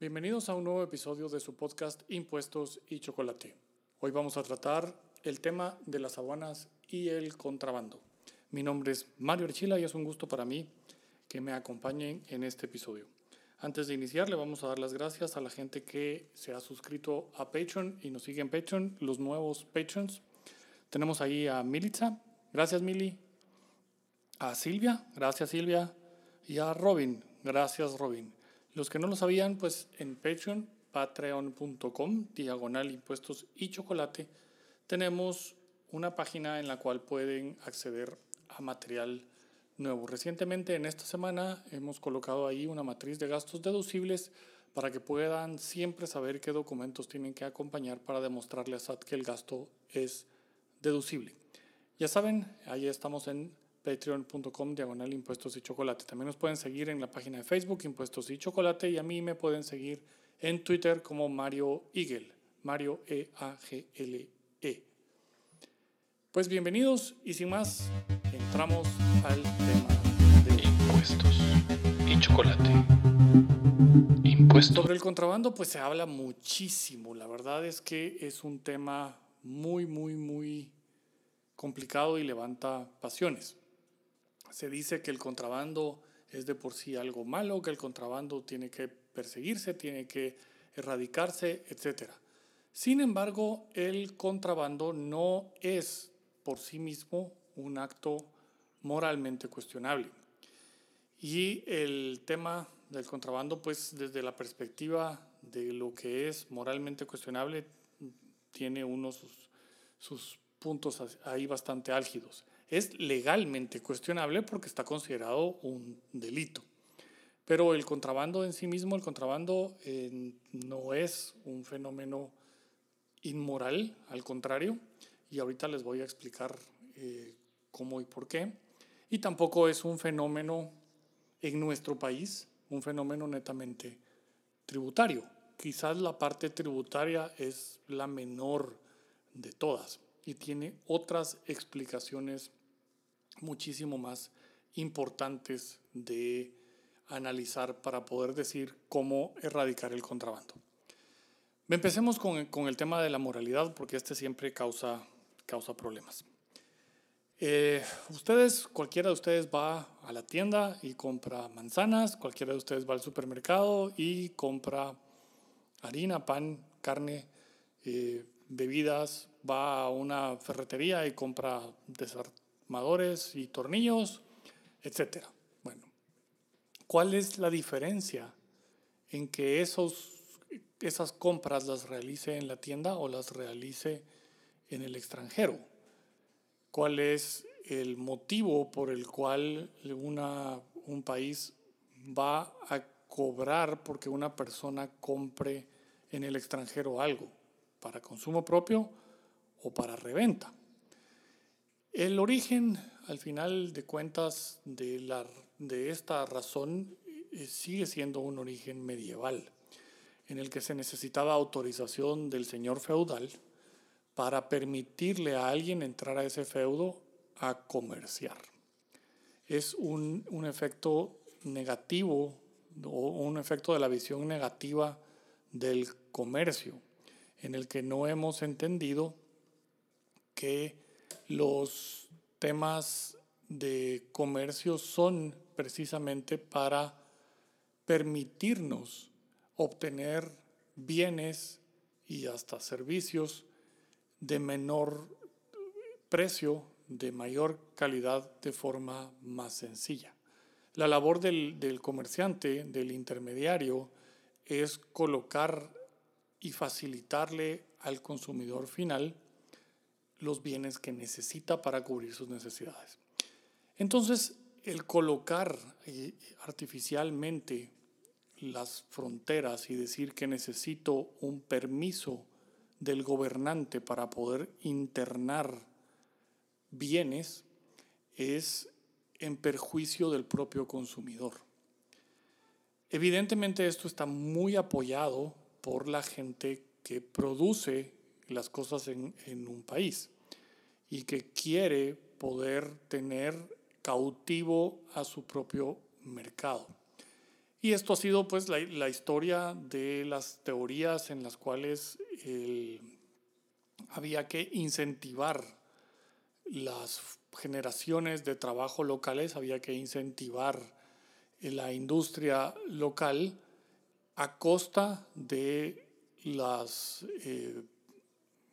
Bienvenidos a un nuevo episodio de su podcast Impuestos y Chocolate. Hoy vamos a tratar el tema de las aduanas y el contrabando. Mi nombre es Mario Archila y es un gusto para mí que me acompañen en este episodio. Antes de iniciar, le vamos a dar las gracias a la gente que se ha suscrito a Patreon y nos sigue en Patreon, los nuevos Patrons. Tenemos ahí a Militza, gracias Mili, a Silvia, gracias Silvia, y a Robin, gracias Robin. Los que no lo sabían, pues en Patreon, patreon.com, diagonal impuestos y chocolate, tenemos una página en la cual pueden acceder a material nuevo. Recientemente, en esta semana, hemos colocado ahí una matriz de gastos deducibles para que puedan siempre saber qué documentos tienen que acompañar para demostrarle a SAT que el gasto es deducible. Ya saben, ahí estamos en patreon.com diagonal impuestos y chocolate. También nos pueden seguir en la página de Facebook Impuestos y Chocolate y a mí me pueden seguir en Twitter como Mario Eagle, Mario E-A-G-L-E. -E. Pues bienvenidos y sin más, entramos al tema de impuestos y chocolate. Impuestos. Sobre el contrabando pues se habla muchísimo. La verdad es que es un tema muy, muy, muy complicado y levanta pasiones se dice que el contrabando es de por sí algo malo, que el contrabando tiene que perseguirse, tiene que erradicarse, etc. Sin embargo, el contrabando no es por sí mismo un acto moralmente cuestionable. Y el tema del contrabando, pues desde la perspectiva de lo que es moralmente cuestionable, tiene unos sus, sus puntos ahí bastante álgidos es legalmente cuestionable porque está considerado un delito. Pero el contrabando en sí mismo, el contrabando eh, no es un fenómeno inmoral, al contrario, y ahorita les voy a explicar eh, cómo y por qué. Y tampoco es un fenómeno en nuestro país, un fenómeno netamente tributario. Quizás la parte tributaria es la menor de todas y tiene otras explicaciones muchísimo más importantes de analizar para poder decir cómo erradicar el contrabando. Empecemos con, el tema de la moralidad, porque este siempre causa, causa problemas. Eh, ustedes, cualquiera de ustedes va a la tienda y compra manzanas, cualquiera de ustedes va al supermercado y compra harina, pan, carne, eh, bebidas, va a una ferretería y compra Madores y tornillos, etc. Bueno, ¿cuál es la diferencia en que esos, esas compras las realice en la tienda o las realice en el extranjero? ¿Cuál es el motivo por el cual una, un país va a cobrar porque una persona compre en el extranjero algo? ¿Para consumo propio o para reventa? El origen, al final de cuentas, de, la, de esta razón eh, sigue siendo un origen medieval, en el que se necesitaba autorización del señor feudal para permitirle a alguien entrar a ese feudo a comerciar. Es un, un efecto negativo o un efecto de la visión negativa del comercio, en el que no hemos entendido que los temas de comercio son precisamente para permitirnos obtener bienes y hasta servicios de menor precio, de mayor calidad, de forma más sencilla. La labor del, del comerciante, del intermediario, es colocar y facilitarle al consumidor final los bienes que necesita para cubrir sus necesidades. Entonces, el colocar eh, artificialmente las fronteras y decir que necesito un permiso del gobernante para poder internar bienes es en perjuicio del propio consumidor. Evidentemente esto está muy apoyado por la gente que produce las cosas en, en un país y que quiere poder tener cautivo a su propio mercado. Y esto ha sido pues la, la historia de las teorías en las cuales había que incentivar las generaciones de trabajo locales, había que incentivar la industria local a costa de las eh,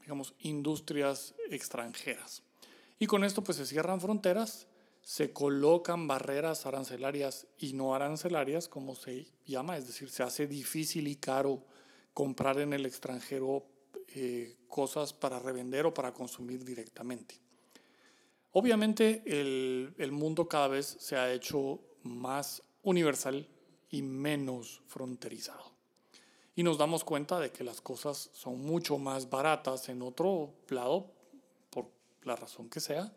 digamos, industrias extranjeras. Y con esto pues se cierran fronteras se colocan barreras arancelarias y no arancelarias, como se llama, es decir, se hace difícil y caro comprar en el extranjero eh, cosas para revender o para consumir directamente. Obviamente el, el mundo cada vez se ha hecho más universal y menos fronterizado. Y nos damos cuenta de que las cosas son mucho más baratas en otro lado, por la razón que sea,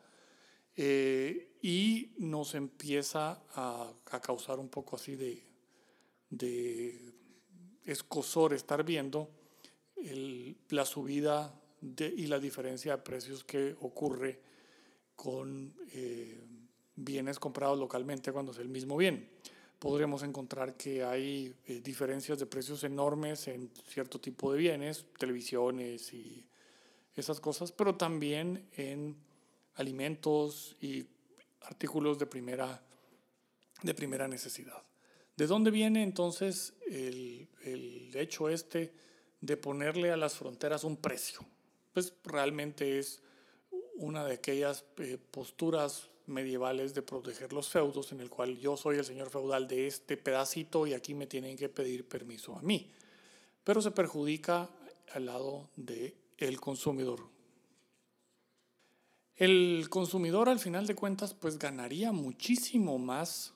eh, y nos empieza a, causar un poco así de, de escosor estar viendo la subida y la diferencia de precios que ocurre con eh, bienes comprados localmente cuando es el mismo bien. Podríamos encontrar que hay eh, diferencias de precios enormes en cierto tipo de bienes, televisiones y esas cosas, pero también en alimentos y artículos de primera, de primera necesidad. ¿De dónde viene entonces el, el hecho este de ponerle a las fronteras un precio? Pues realmente es una de aquellas eh, posturas medievales de proteger los feudos en el cual yo soy el señor feudal de este pedacito y aquí me tienen que pedir permiso a mí. Pero se perjudica al lado del el consumidor el consumidor al final de cuentas pues ganaría muchísimo más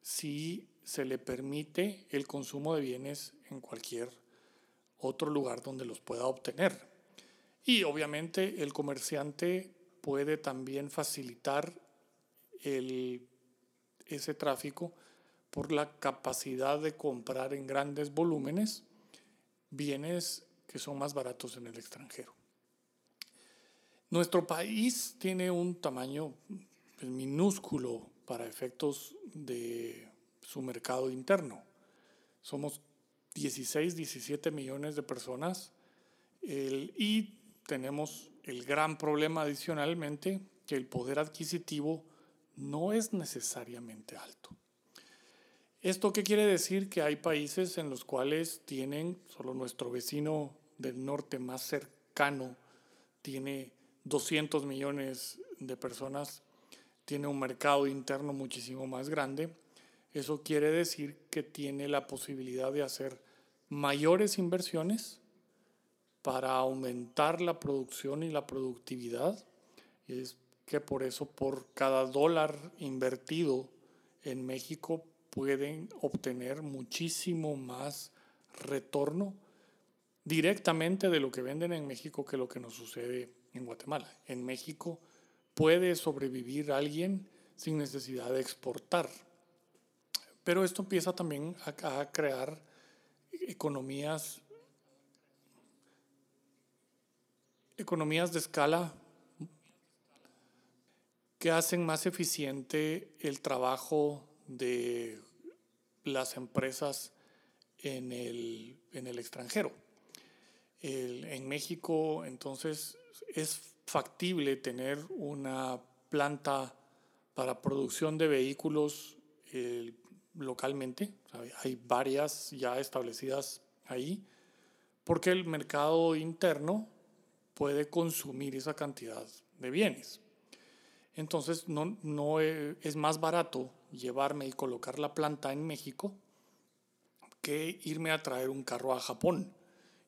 si se le permite el consumo de bienes en cualquier otro lugar donde los pueda obtener. Y obviamente el comerciante puede también facilitar ese tráfico por la capacidad de comprar en grandes volúmenes bienes que son más baratos en el extranjero. Nuestro país tiene un tamaño pues, minúsculo para efectos de su mercado interno. Somos 16, 17 millones de personas y tenemos el gran problema adicionalmente que el poder adquisitivo no es necesariamente alto. ¿Esto qué quiere decir? Que hay países en los cuales tienen, solo nuestro vecino del norte más cercano tiene 200 millones de personas, tiene un mercado interno muchísimo más grande. Eso quiere decir que tiene la posibilidad de hacer mayores inversiones para aumentar la producción y la productividad. Y es que por eso por cada dólar invertido en México pueden obtener muchísimo más retorno directamente de lo que venden en México que lo que nos sucede en Guatemala. En México puede sobrevivir alguien sin necesidad de exportar. Pero esto empieza también a, crear economías, economías de escala que hacen más eficiente el trabajo de las empresas en el, en el extranjero. en México, entonces, es factible tener una planta para producción de vehículos eh, localmente. Hay varias ya establecidas ahí, porque el mercado interno puede consumir esa cantidad de bienes. Entonces, no, no eh, es más barato llevarme y colocar la planta en México que irme a traer un carro a Japón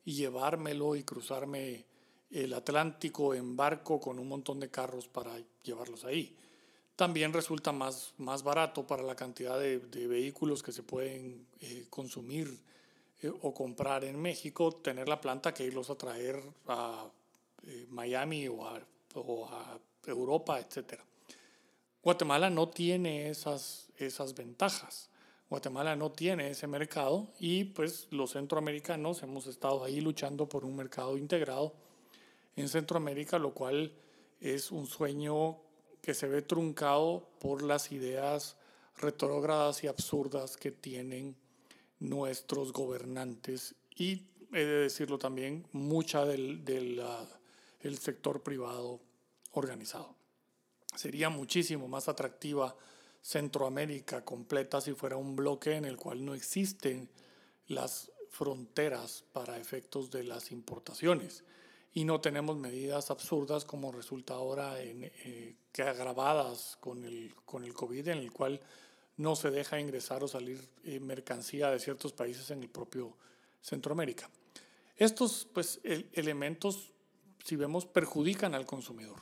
y llevármelo y cruzarme el Atlántico en barco con un montón de carros para llevarlos ahí. También resulta más, más barato para la cantidad de, vehículos que se pueden eh, consumir eh, o comprar en México, tener la planta que irlos a traer a eh, Miami o a, Europa, etc. Guatemala no tiene esas, esas ventajas. Guatemala no tiene ese mercado y pues los centroamericanos hemos estado ahí luchando por un mercado integrado en Centroamérica, lo cual es un sueño que se ve truncado por las ideas retrógradas y absurdas que tienen nuestros gobernantes y, he de decirlo también, mucha del, del el sector privado organizado. Sería muchísimo más atractiva Centroamérica completa si fuera un bloque en el cual no existen las fronteras para efectos de las importaciones y no tenemos medidas absurdas como resulta ahora en, eh, que agravadas con el, con el COVID en el cual no se deja ingresar o salir eh, mercancía de ciertos países en el propio Centroamérica. Estos pues, elementos, si vemos, perjudican al consumidor.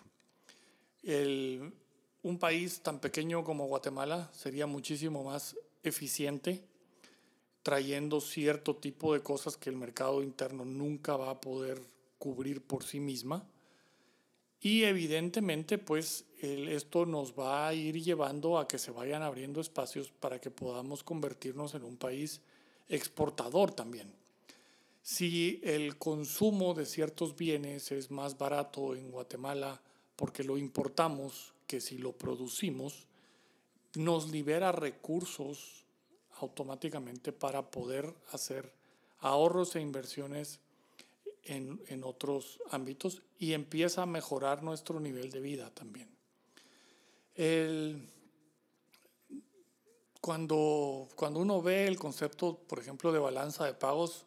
El, un país tan pequeño como Guatemala sería muchísimo más eficiente trayendo cierto tipo de cosas que el mercado interno nunca va a poder cubrir por sí misma. Y evidentemente, pues esto nos va a ir llevando a que se vayan abriendo espacios para que podamos convertirnos en un país exportador también. Si el consumo de ciertos bienes es más barato en Guatemala porque lo importamos que si lo producimos, nos libera recursos automáticamente para poder hacer ahorros e inversiones en, en, otros ámbitos y empieza a mejorar nuestro nivel de vida también. El, cuando, cuando uno ve el concepto, por ejemplo, de balanza de pagos,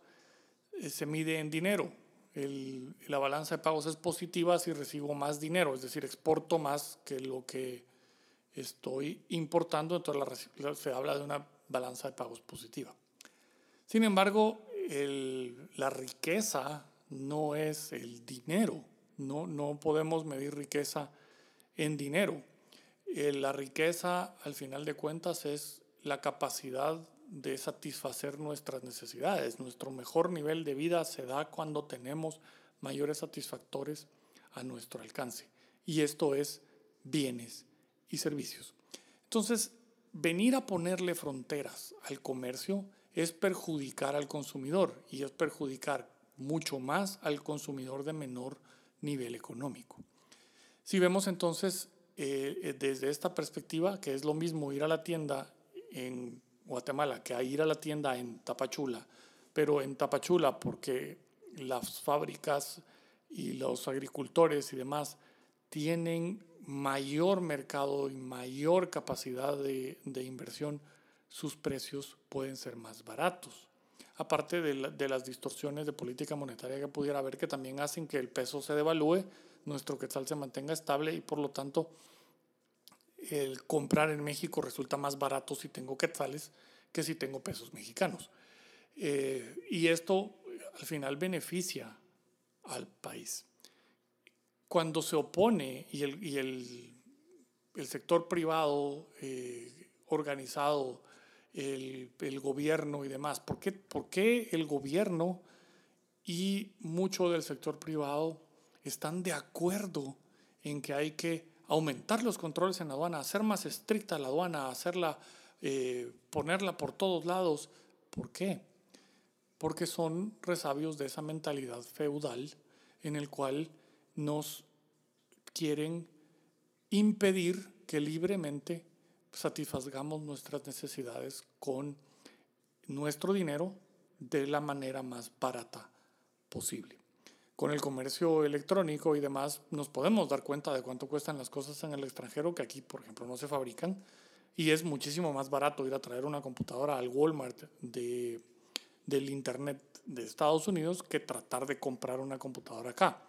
se mide en dinero la balanza de pagos es positiva si recibo más dinero, es decir, exporto más que lo que estoy importando, entonces la, se habla de una balanza de pagos positiva. Sin embargo, la riqueza no es el dinero, no, no podemos medir riqueza en dinero. Eh, la riqueza, al final de cuentas, es la capacidad de satisfacer nuestras necesidades. Nuestro mejor nivel de vida se da cuando tenemos mayores satisfactores a nuestro alcance. Y esto es bienes y servicios. Entonces, venir a ponerle fronteras al comercio es perjudicar al consumidor y es perjudicar mucho más al consumidor de menor nivel económico. Si vemos entonces eh, eh, desde esta perspectiva, que es lo mismo ir a la tienda en Guatemala que a ir a la tienda en Tapachula, pero en Tapachula porque las fábricas y los agricultores y demás tienen mayor mercado y mayor capacidad de, de inversión, sus precios pueden ser más baratos. Aparte de, de, las distorsiones de política monetaria que pudiera haber, que también hacen que el peso se devalúe, nuestro quetzal se mantenga estable y por lo tanto el comprar en México resulta más barato si tengo quetzales que si tengo pesos mexicanos. Eh, y esto al final beneficia al país. Cuando se opone y el, y el, el sector privado eh, organizado, el, el, gobierno y demás, ¿por qué, ¿por qué el gobierno y mucho del sector privado están de acuerdo en que hay que aumentar los controles en la aduana, hacer más estricta la aduana, hacerla, eh, ponerla por todos lados. ¿Por qué? Porque son resabios de esa mentalidad feudal en el cual nos quieren impedir que libremente satisfagamos nuestras necesidades con nuestro dinero de la manera más barata posible con el comercio electrónico y demás, nos podemos dar cuenta de cuánto cuestan las cosas en el extranjero que aquí, por ejemplo, no se fabrican. Y es muchísimo más barato ir a traer una computadora al Walmart de, del Internet de Estados Unidos que tratar de comprar una computadora acá.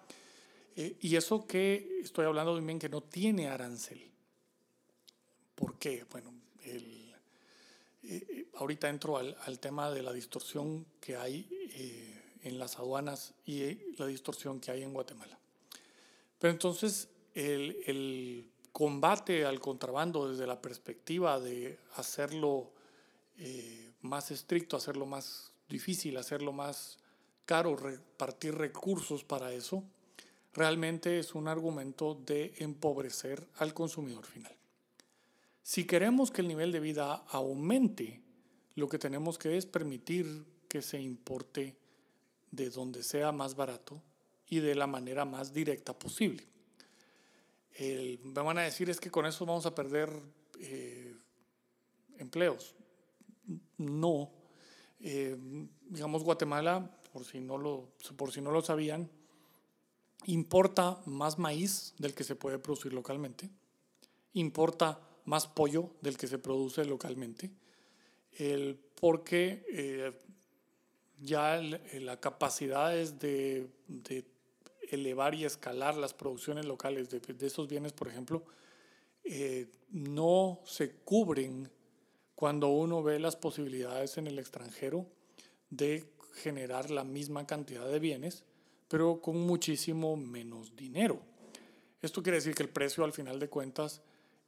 Eh, y eso que estoy hablando bien que no tiene arancel. ¿Por qué? Bueno, el, eh, eh, ahorita entro al, al, tema de la distorsión que hay en las aduanas y la distorsión que hay en Guatemala. Pero entonces el, el combate al contrabando desde la perspectiva de hacerlo eh, más estricto, hacerlo más difícil, hacerlo más caro, repartir recursos para eso, realmente es un argumento de empobrecer al consumidor final. Si queremos que el nivel de vida aumente, lo que tenemos que es permitir que se importe de donde sea más barato y de la manera más directa posible. me van a decir es que con eso vamos a perder eh, empleos. No. Eh, digamos, Guatemala, por si, no lo, por si no lo sabían, importa más maíz del que se puede producir localmente, importa más pollo del que se produce localmente, el, porque eh, ya la capacidad es de, de, elevar y escalar las producciones locales de, de bienes, por ejemplo, eh, no se cubren cuando uno ve las posibilidades en el extranjero de generar la misma cantidad de bienes, pero con muchísimo menos dinero. Esto quiere decir que el precio al final de cuentas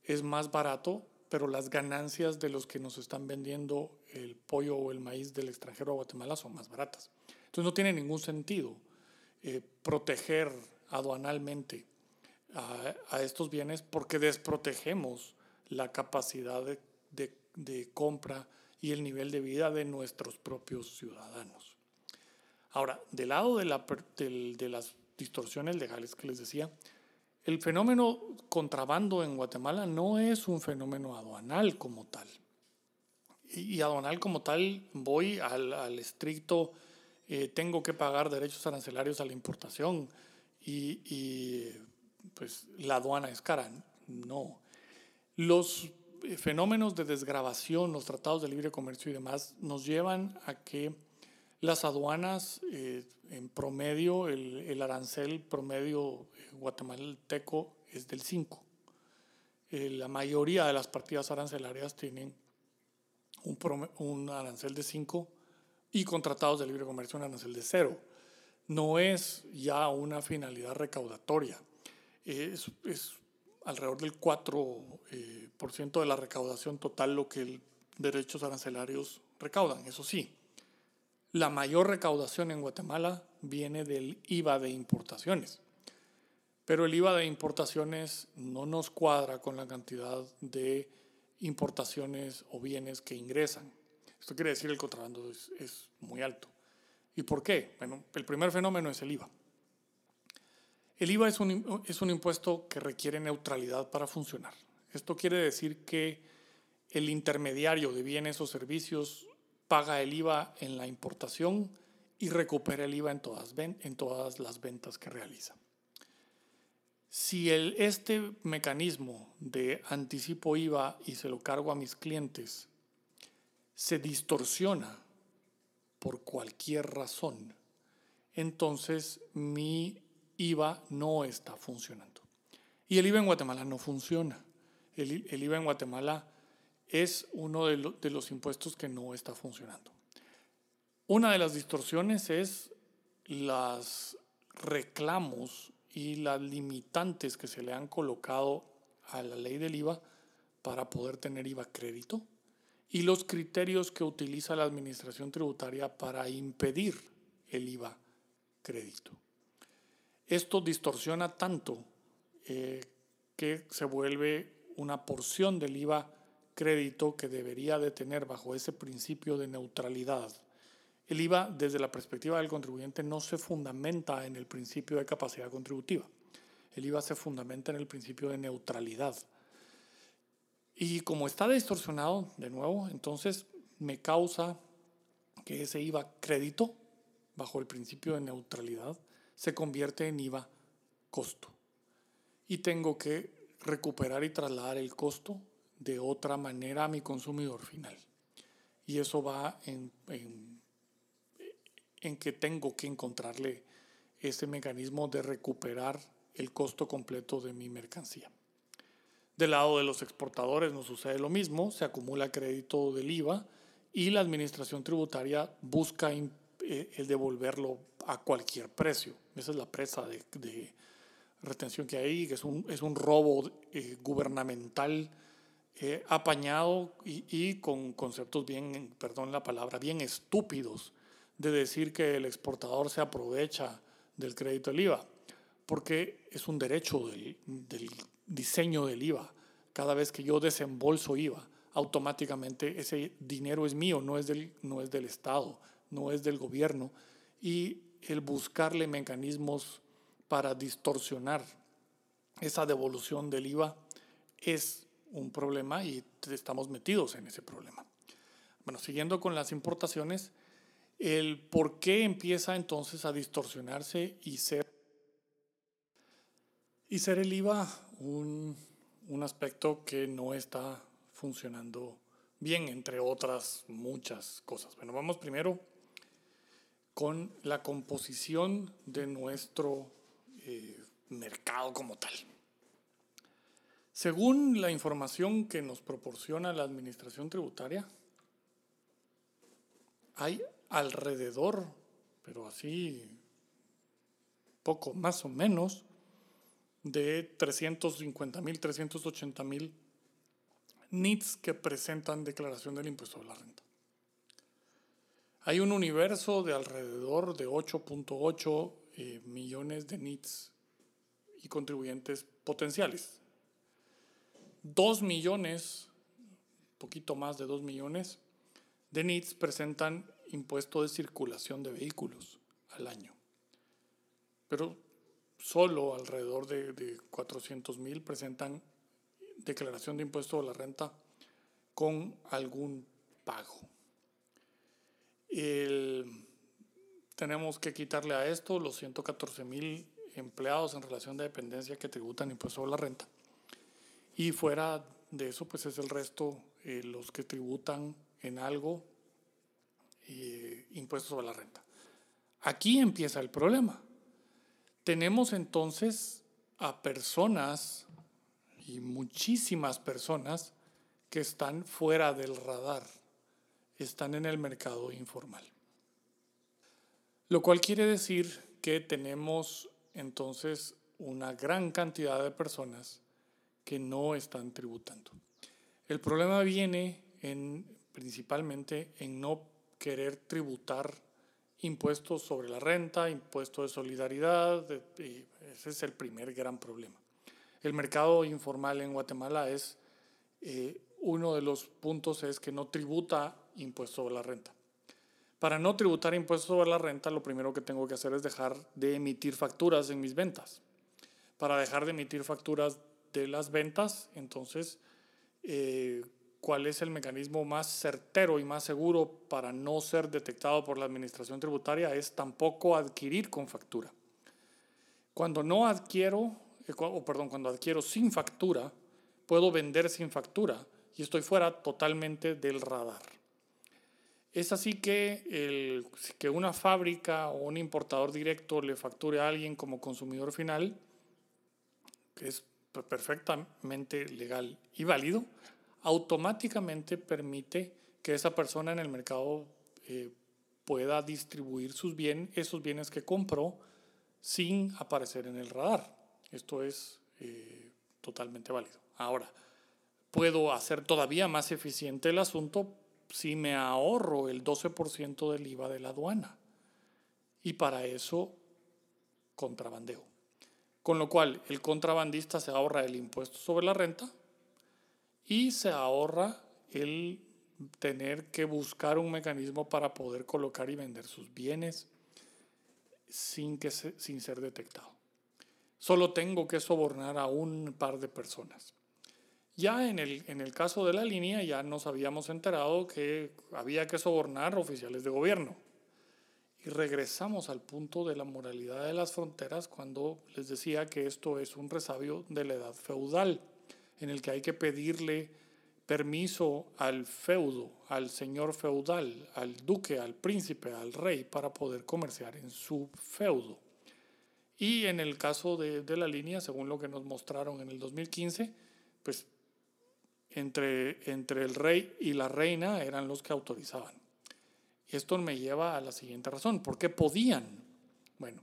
es más barato, pero las ganancias de los que nos están vendiendo el pollo o el maíz del extranjero a Guatemala son más baratas. Entonces no tiene ningún sentido eh, proteger aduanalmente a, estos bienes porque desprotegemos la capacidad de, de, compra y el nivel de vida de nuestros propios ciudadanos. Ahora, del lado de, la, de las distorsiones legales que les decía, el fenómeno contrabando en Guatemala no es un fenómeno aduanal como tal. Y, aduanal como tal voy al, al estricto, eh, tengo que pagar derechos arancelarios a la importación y, y pues la aduana es cara. No. Los eh, fenómenos de desgrabación, los tratados de libre comercio y demás, nos llevan a que las aduanas, eh, en promedio, el, el, arancel promedio guatemalteco es del 5. Eh, la mayoría de las partidas arancelarias tienen un, arancel de 5 y con tratados de libre comercio un arancel de 0. No es ya una finalidad recaudatoria es, es alrededor del 4% eh, por ciento de la recaudación total lo que el derechos arancelarios recaudan. Eso sí, la mayor recaudación en Guatemala viene del IVA de importaciones. Pero el IVA de importaciones no nos cuadra con la cantidad de importaciones o bienes que ingresan. Esto quiere decir que el contrabando es, muy alto. ¿Y por qué? Bueno, el primer fenómeno es el IVA. El IVA es un impuesto que requiere neutralidad para funcionar. Esto quiere decir que el intermediario de bienes o servicios paga el IVA en la importación y recupera el IVA en todas, en todas las ventas que realiza. Si este mecanismo de anticipo IVA y se lo cargo a mis clientes se distorsiona por cualquier razón, entonces mi IVA no está funcionando. Y el IVA en Guatemala no funciona. El IVA en Guatemala es uno de, los impuestos que no está funcionando. Una de las distorsiones es los reclamos y las limitantes que se le han colocado a la ley del IVA para poder tener IVA crédito y los criterios que utiliza la administración tributaria para impedir el IVA crédito. Esto distorsiona tanto eh, que se vuelve una porción del IVA crédito que debería de tener bajo ese principio de neutralidad. El IVA, desde la perspectiva del contribuyente, no se fundamenta en el principio de capacidad contributiva. El IVA se fundamenta en el principio de neutralidad. Y como está distorsionado, de nuevo, entonces me causa que ese IVA crédito, bajo el principio de neutralidad, se convierte en IVA costo. Y tengo que recuperar y trasladar el costo de otra manera a mi consumidor final. Y eso va en, en, que tengo que encontrarle ese mecanismo de recuperar el costo completo de mi mercancía. Del lado de los exportadores nos sucede lo mismo, se acumula crédito del IVA y la administración tributaria busca eh, el devolverlo a cualquier precio. Esa es la presa de, de retención que hay, que es un, es un robo eh, gubernamental eh, apañado y, y, con conceptos bien, perdón la palabra, bien estúpidos de decir que el exportador se aprovecha del crédito del IVA, porque es un derecho del, del diseño del IVA. Cada vez que yo desembolso IVA, automáticamente ese dinero es mío, no es del, no es del Estado, no es del gobierno, y el buscarle mecanismos para distorsionar esa devolución del IVA es un problema y estamos metidos en ese problema. Bueno, siguiendo con las importaciones, el por qué empieza entonces a distorsionarse y ser, y ser el IVA un, un aspecto que no está funcionando bien, entre otras muchas cosas. Bueno, vamos primero con la composición de nuestro eh, mercado como tal. Según la información que nos proporciona la Administración Tributaria, hay alrededor, pero así poco más o menos, de 350 mil, 380 mil NITs que presentan declaración del impuesto a la renta. Hay un universo de alrededor de 8.8 eh, millones de NITs y contribuyentes potenciales. 2 millones, poquito más de 2 millones de NITs presentan impuesto de circulación de vehículos al año. Pero solo alrededor de, de 400 mil presentan declaración de impuesto a la renta con algún pago. tenemos que quitarle a esto los 114 mil empleados en relación de dependencia que tributan impuesto a la renta. Y fuera de eso, pues es el resto eh, los que tributan en algo eh, impuestos a la renta. Aquí empieza el problema. Tenemos entonces a personas y muchísimas personas que están fuera del radar, están en el mercado informal. Lo cual quiere decir que tenemos entonces una gran cantidad de personas que no están tributando. El problema viene en, principalmente en no querer tributar impuestos sobre la renta, impuestos de solidaridad, ese es el primer gran problema. El mercado informal en Guatemala es, eh, uno de los puntos es que no tributa impuestos sobre la renta. Para no tributar impuestos sobre la renta, lo primero que tengo que hacer es dejar de emitir facturas en mis ventas. Para dejar de emitir facturas de las ventas, entonces, eh, ¿cuál es el mecanismo más certero y más seguro para no ser detectado por la administración tributaria? Es tampoco adquirir con factura. Cuando no adquiero o perdón, cuando adquiero sin factura, puedo vender sin factura y estoy fuera totalmente del radar. Es así que, el, que una fábrica o un importador directo le facture a alguien como consumidor final, que es perfectamente legal y válido, automáticamente permite que esa persona en el mercado eh, pueda distribuir sus bienes, esos bienes que compró sin aparecer en el radar. Esto es eh, totalmente válido. Ahora, puedo hacer todavía más eficiente el asunto si me ahorro el 12% del IVA de la aduana. Y para eso, contrabandeo. Con lo cual, el contrabandista se ahorra el impuesto sobre la renta y se ahorra el tener que buscar un mecanismo para poder colocar y vender sus bienes sin, que sin ser detectado. Solo tengo que sobornar a un par de personas. Ya en el, en el caso de la línea ya nos habíamos enterado que había que sobornar oficiales de gobierno. Y regresamos al punto de la moralidad de las fronteras cuando les decía que esto es un resabio de la edad feudal, en el que hay que pedirle permiso al feudo, al señor feudal, al duque, al príncipe, al rey, para poder comerciar en su feudo. Y en el caso de, de, la línea, según lo que nos mostraron en el 2015, pues entre, entre el rey y la reina eran los que autorizaban. Esto me lleva a la siguiente razón. ¿Por qué podían? Bueno,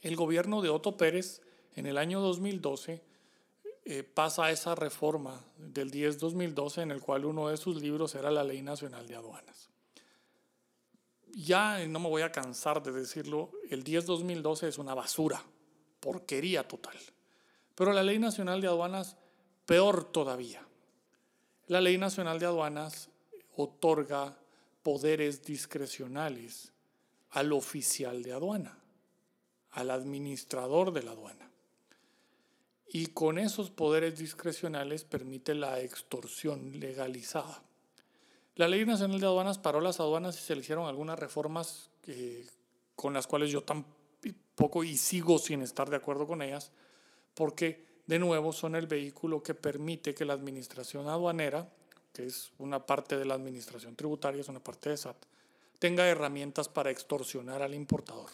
el gobierno de Otto Pérez en el año 2012 eh, pasa esa reforma del 10-2012 en el cual uno de sus libros era la Ley Nacional de Aduanas ya no me voy a cansar de decirlo, el 10-2012 es una basura, porquería total. Pero la Ley Nacional de Aduanas, peor todavía. La Ley Nacional de Aduanas otorga poderes discrecionales al oficial de aduana, al administrador de la aduana. y con esos poderes discrecionales permite la extorsión legalizada. La Ley Nacional de Aduanas paró las aduanas y se le hicieron algunas reformas con las cuales yo tampoco y sigo sin estar de acuerdo con ellas, porque de nuevo son el vehículo que permite que la administración aduanera, que es una parte de la administración tributaria, es una parte de SAT, tenga herramientas para extorsionar al importador.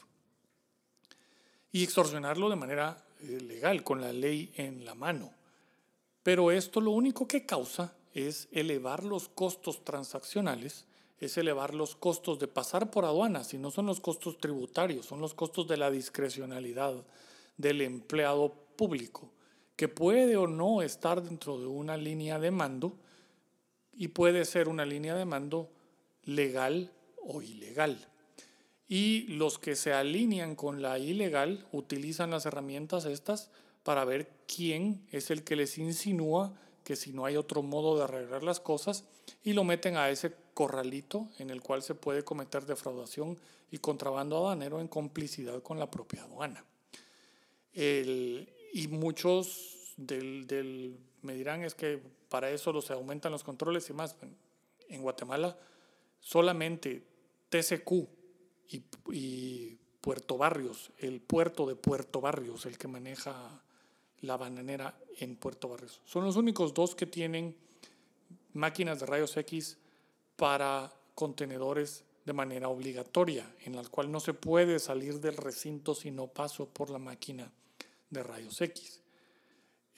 Y extorsionarlo de manera eh, legal, con la ley en la mano. Pero esto lo único que causa es elevar los costos transaccionales, es elevar los costos de pasar por aduanas, y no son los costos tributarios, son los costos de la discrecionalidad del empleado público, que puede o no estar dentro de una línea de mando y puede ser una línea de mando legal o ilegal. Y los que se alinean con la ilegal utilizan las herramientas estas para ver quién es el que les insinúa que si no hay otro modo de arreglar las cosas y lo meten a ese corralito en el cual se puede cometer defraudación y contrabando aduanero en complicidad con la propia aduana. y muchos del, me dirán es que para eso los, aumentan los controles y más. En Guatemala solamente TCQ y, y Puerto Barrios, el puerto de Puerto Barrios, el que maneja la bananera en Puerto Barrios. Son los únicos dos que tienen máquinas de rayos X para contenedores de manera obligatoria, en la cual no se puede salir del recinto si no paso por la máquina de rayos X.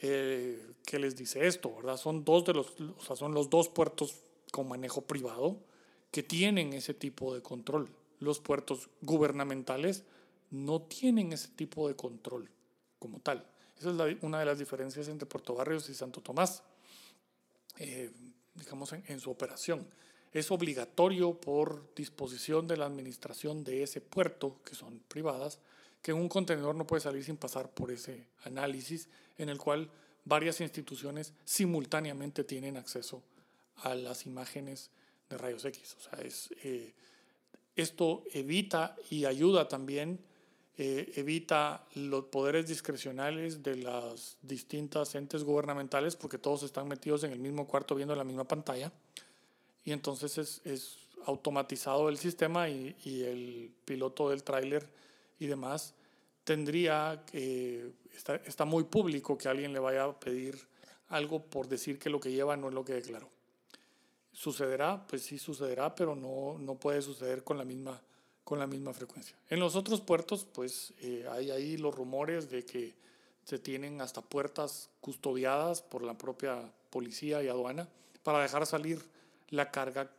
Eh, ¿Qué les dice esto? ¿verdad? Son, dos de los, o sea, son los dos puertos con manejo privado que tienen ese tipo de control. Los puertos gubernamentales no tienen ese tipo de control como tal. Esa es una de las diferencias entre Puerto Barrios y Santo Tomás, eh, digamos, en, su operación. Es obligatorio por disposición de la administración de ese puerto, que son privadas, que un contenedor no puede salir sin pasar por ese análisis en el cual varias instituciones simultáneamente tienen acceso a las imágenes de rayos X. O sea, es, eh, esto evita y ayuda también eh, evita los poderes discrecionales de las distintas entes gubernamentales porque todos están metidos en el mismo cuarto viendo la misma pantalla y entonces es, automatizado el sistema y, el piloto del tráiler y demás tendría que está, está muy público que alguien le vaya a pedir algo por decir que lo que lleva no es lo que declaró. ¿Sucederá? Pues sí sucederá, pero no, no puede suceder con la misma con la misma frecuencia. En los otros puertos, pues eh, hay ahí los rumores de que se tienen hasta puertas custodiadas por la propia policía y aduana para dejar salir la carga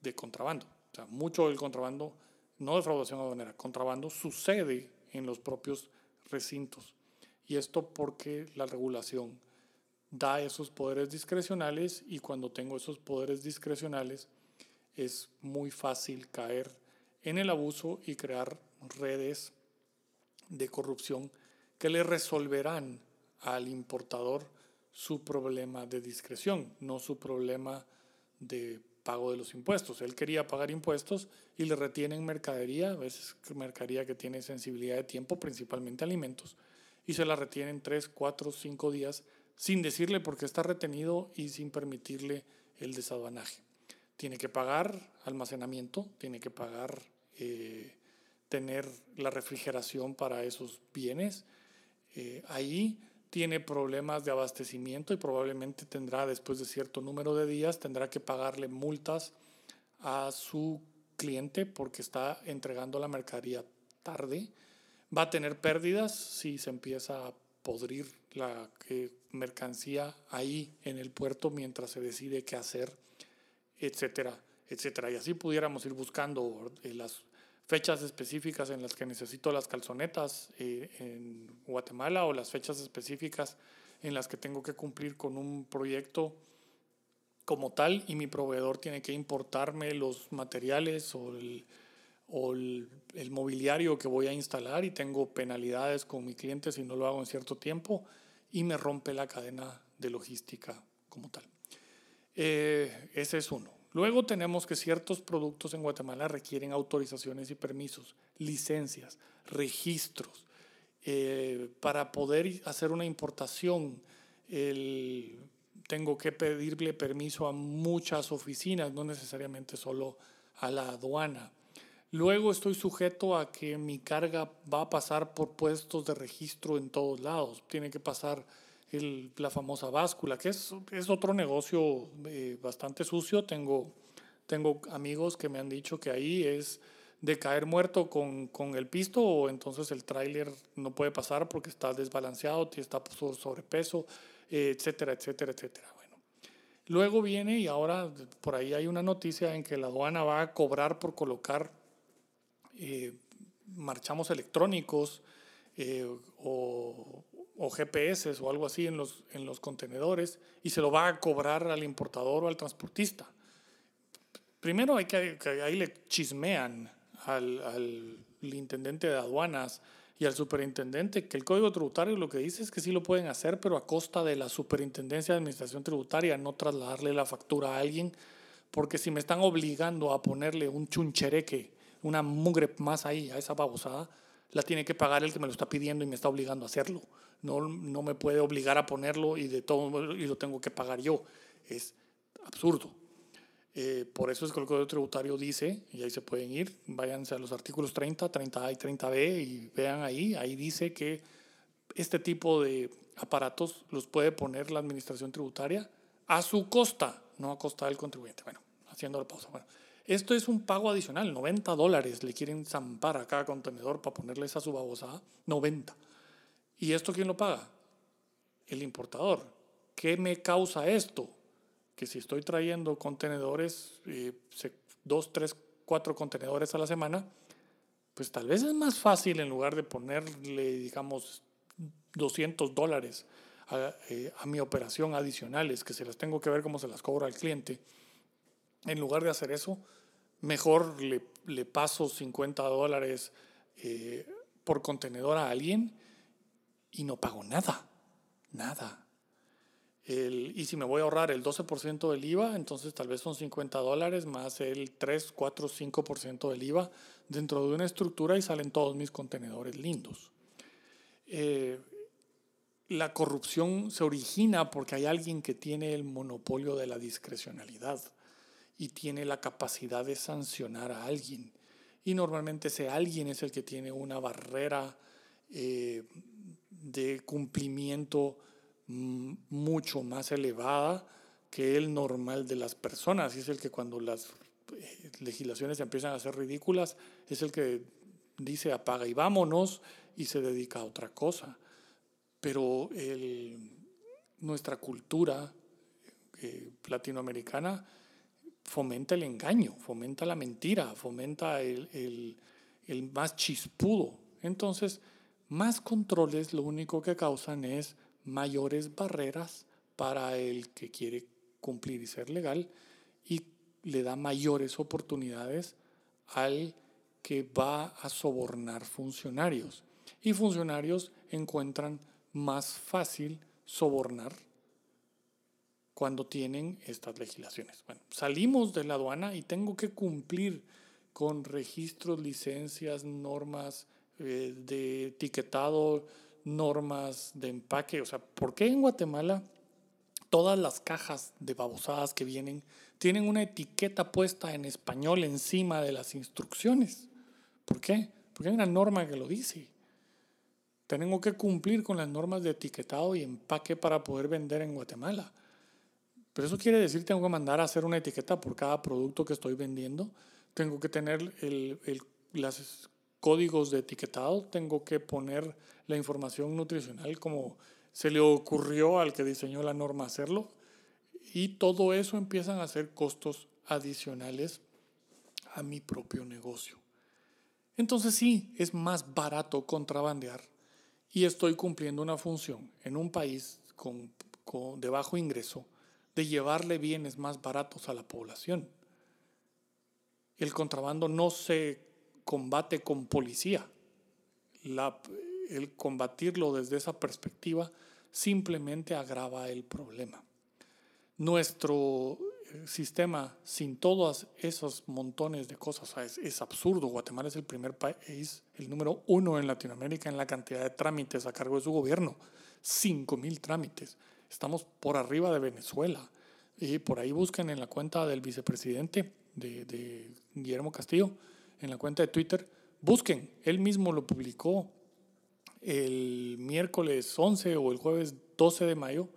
de contrabando. O sea, mucho del contrabando, no de fraudación aduanera, contrabando sucede en los propios recintos. Y esto porque la regulación da esos poderes discrecionales y cuando tengo esos poderes discrecionales es muy fácil caer en el abuso y crear redes de corrupción que le resolverán al importador su problema de discreción, no su problema de pago de los impuestos. Él quería pagar impuestos y le retienen mercadería, a veces mercadería que tiene sensibilidad de tiempo, principalmente alimentos, y se la retienen tres, cuatro, cinco días sin decirle por qué está retenido y sin permitirle el desaduanaje tiene que pagar almacenamiento, tiene que pagar eh, tener la refrigeración para esos bienes. Eh, ahí tiene problemas de abastecimiento y probablemente tendrá, después de cierto número de días, tendrá que pagarle multas a su cliente porque está entregando la mercadería tarde. Va a tener pérdidas si se empieza a podrir la eh, mercancía ahí en el puerto mientras se decide qué hacer etcétera, etcétera. Y así pudiéramos ir buscando eh, las fechas específicas en las que necesito las calzonetas eh, en Guatemala o las fechas específicas en las que tengo que cumplir con un proyecto como tal y mi proveedor tiene que importarme los materiales o el, o el, el, mobiliario que voy a instalar y tengo penalidades con mi cliente si no lo hago en cierto tiempo y me rompe la cadena de logística como tal. Eh, ese es uno. Luego tenemos que ciertos productos en Guatemala requieren autorizaciones y permisos, licencias, registros Eh, para poder hacer una importación, tengo que pedirle permiso a muchas oficinas, no necesariamente solo a la aduana. Luego estoy sujeto a que mi carga va a pasar por puestos de registro en todos lados. Tiene que pasar el, la famosa báscula, que es, es otro negocio eh, bastante sucio. Tengo, tengo amigos que me han dicho que ahí es de caer muerto con, con el pisto o entonces el tráiler no puede pasar porque está desbalanceado, está por sobrepeso, etcétera, etcétera, etcétera. Bueno, luego viene y ahora por ahí hay una noticia en que la aduana va a cobrar por colocar eh, marchamos electrónicos eh, o, o, GPS o algo así en los, en los contenedores y se lo va a cobrar al importador o al transportista. Primero hay que, ahí le chismean al, al intendente de aduanas y al superintendente que el código tributario lo que dice es que sí lo pueden hacer, pero a costa de la superintendencia de administración tributaria, no trasladarle la factura a alguien, porque si me están obligando a ponerle un chunchereque una mugre más ahí, a esa babosada, la tiene que pagar el que me lo está pidiendo y me está obligando a hacerlo. No, no me puede obligar a ponerlo y, de todo, y lo tengo que pagar yo. Es absurdo. Eh, por eso es que el Código Tributario dice, y ahí se pueden ir, váyanse a los artículos 30, 30A y 30B y vean ahí, ahí dice que este tipo de aparatos los puede poner la Administración Tributaria a su costa, no a costa del contribuyente. Bueno, haciendo la pausa. Bueno, esto es un pago adicional, 90 dólares le quieren zampar a cada contenedor para ponerle esa su babosada, 90. ¿Y esto quién lo paga? El importador. ¿Qué me causa esto? Que si estoy trayendo contenedores, eh, dos, tres, cuatro contenedores a la semana, pues tal vez es más fácil en lugar de ponerle, digamos, 200 dólares a, eh, a mi operación adicionales, que se las tengo que ver cómo se las cobra al cliente. En lugar de hacer eso, mejor le, le paso 50 dólares eh, por contenedor a alguien y no pago nada, nada. El, y si me voy a ahorrar el 12% del IVA, entonces tal vez son 50 dólares más el 3, 4, 5% del IVA dentro de una estructura y salen todos mis contenedores lindos. Eh, la corrupción se origina porque hay alguien que tiene el monopolio de la discrecionalidad y tiene la capacidad de sancionar a alguien. Y normalmente ese alguien es el que tiene una barrera eh, de cumplimiento mm, mucho más elevada que el normal de las personas. Y es el que cuando las eh, legislaciones empiezan a ser ridículas, es el que dice apaga y vámonos y se dedica a otra cosa. Pero nuestra cultura eh, latinoamericana fomenta el engaño, fomenta la mentira, fomenta el, más chispudo. Entonces, más controles lo único que causan es mayores barreras para el que quiere cumplir y ser legal y le da mayores oportunidades al que va a sobornar funcionarios. Y funcionarios encuentran más fácil sobornar cuando tienen estas legislaciones. Bueno, salimos de la aduana y tengo que cumplir con registros, licencias, normas eh, de etiquetado, normas de empaque. O sea, ¿por qué en Guatemala todas las cajas de babosadas que vienen tienen una etiqueta puesta en español encima de las instrucciones? ¿Por qué? Porque hay una norma que lo dice. Tengo que cumplir con las normas de etiquetado y empaque para poder vender en Guatemala. Pero eso quiere decir tengo que mandar a hacer una etiqueta por cada producto que estoy vendiendo. Tengo que tener el, el, los códigos de etiquetado, tengo que poner la información nutricional como se le ocurrió al que diseñó la norma hacerlo. Y todo eso empiezan a ser costos adicionales a mi propio negocio. Entonces sí, es más barato contrabandear y estoy cumpliendo una función en un país con, con de bajo ingreso de llevarle bienes más baratos a la población. El contrabando no se combate con policía. el combatirlo desde esa perspectiva simplemente agrava el problema. Nuestro sistema sin todos esos montones de cosas. es, absurdo. Guatemala es el primer país, el número uno en Latinoamérica en la cantidad de trámites a cargo de su gobierno. Cinco mil trámites. Estamos por arriba de Venezuela. Y por ahí buscan en la cuenta del vicepresidente de, de Guillermo Castillo, en la cuenta de Twitter, busquen. Él mismo lo publicó el miércoles 11 o el jueves 12 de mayo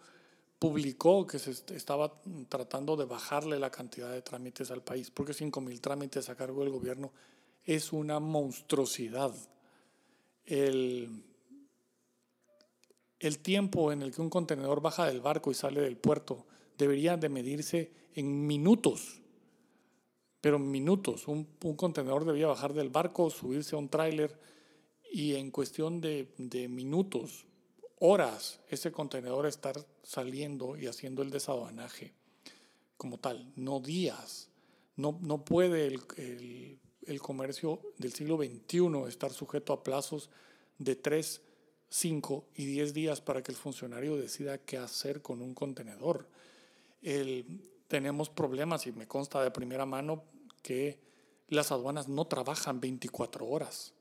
publicó que se estaba tratando de bajarle la cantidad de trámites al país, porque 5 mil trámites a cargo del gobierno es una monstruosidad. El, el tiempo en el que un contenedor baja del barco y sale del puerto debería de medirse en minutos, pero minutos. Un, un contenedor debía bajar del barco, subirse a un tráiler y en cuestión de, de minutos horas ese contenedor estar saliendo y haciendo el desaduanaje como tal, no días. No, no puede el, el, el, comercio del siglo XXI estar sujeto a plazos de 3, 5 y 10 días para que el funcionario decida qué hacer con un contenedor. El, tenemos problemas y me consta de primera mano que las aduanas no trabajan 24 horas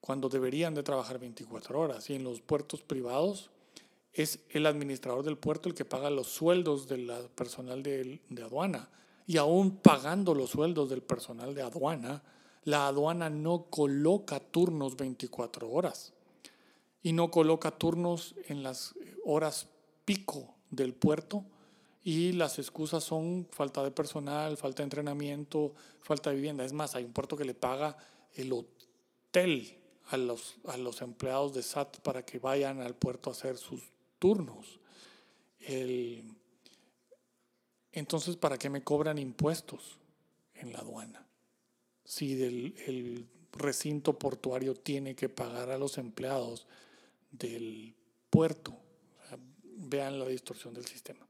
cuando deberían de trabajar 24 horas. Y en los puertos privados es el administrador del puerto el que paga los sueldos del personal de, de aduana. Y aún pagando los sueldos del personal de aduana, la aduana no coloca turnos 24 horas y no coloca turnos en las horas pico del puerto y las excusas son falta de personal, falta de entrenamiento, falta de vivienda. Es más, hay un puerto que le paga el hotel a los, a los empleados de SAT para que vayan al puerto a hacer sus turnos. entonces, ¿para qué me cobran impuestos en la aduana? Si el recinto portuario tiene que pagar a los empleados del puerto. vean la distorsión del sistema.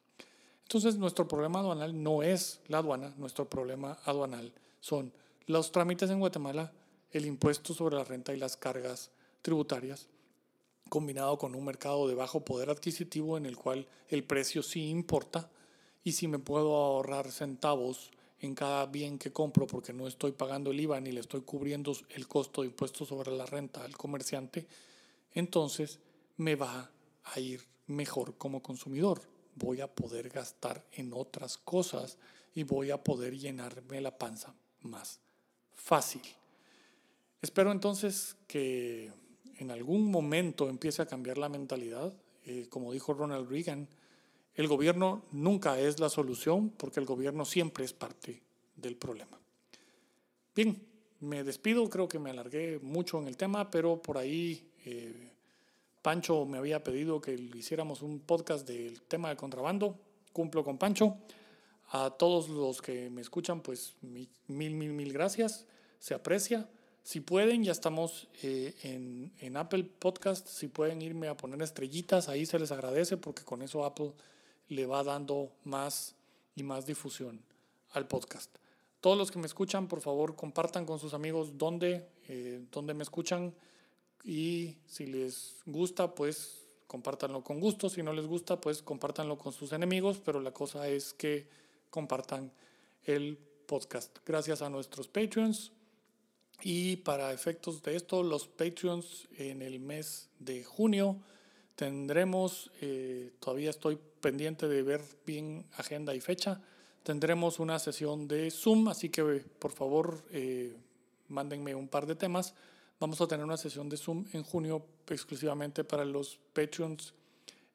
Entonces, nuestro problema aduanal no es la aduana, nuestro problema aduanal son los trámites en Guatemala el impuesto sobre la renta y las cargas tributarias, combinado con un mercado de bajo poder adquisitivo en el cual el precio sí importa y si me puedo ahorrar centavos en cada bien que compro porque no estoy pagando el IVA ni le estoy cubriendo el costo de impuesto sobre la renta al comerciante, entonces me va a ir mejor como consumidor. Voy a poder gastar en otras cosas y voy a poder llenarme la panza más fácil. Espero entonces que en algún momento empiece a cambiar la mentalidad. Eh, como dijo Ronald Reagan, el gobierno nunca es la solución porque el gobierno siempre es parte del problema. Bien, me despido, creo que me alargué mucho en el tema, pero por ahí eh, Pancho me había pedido que hiciéramos un podcast del tema de contrabando. Cumplo con Pancho. A todos los que me escuchan, pues mil, mil, mil gracias. Se aprecia. Si pueden, ya estamos eh, en, en, Apple Podcast. Si pueden irme a poner estrellitas, ahí se les agradece porque con eso Apple le va dando más y más difusión al podcast. Todos los que me escuchan, por favor, compartan con sus amigos dónde, eh, dónde me escuchan y si les gusta, pues compártanlo con gusto. Si no les gusta, pues compártanlo con sus enemigos, pero la cosa es que compartan el podcast. Gracias a nuestros Patreons y para efectos de esto, los Patreons en el mes de junio tendremos, eh, todavía estoy pendiente de ver bien agenda y fecha, tendremos una sesión de Zoom, así que por favor eh, mándenme un par de temas. Vamos a tener una sesión de Zoom en junio exclusivamente para los Patreons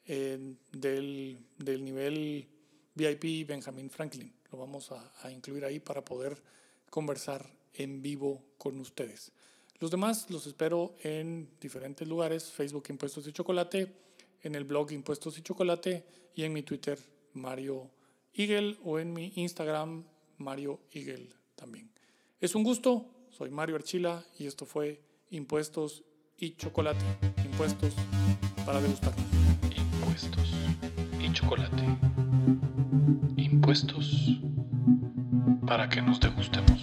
eh, del, del, nivel VIP Benjamin Franklin. Lo vamos a, a incluir ahí para poder conversar en vivo con ustedes. Los demás los espero en diferentes lugares, Facebook Impuestos y Chocolate, en el blog Impuestos y Chocolate y en mi Twitter Mario Eagle o en mi Instagram Mario Eagle también. Es un gusto, soy Mario Archila y esto fue Impuestos y Chocolate. Impuestos para degustar. Impuestos y Chocolate. Impuestos para que nos degustemos.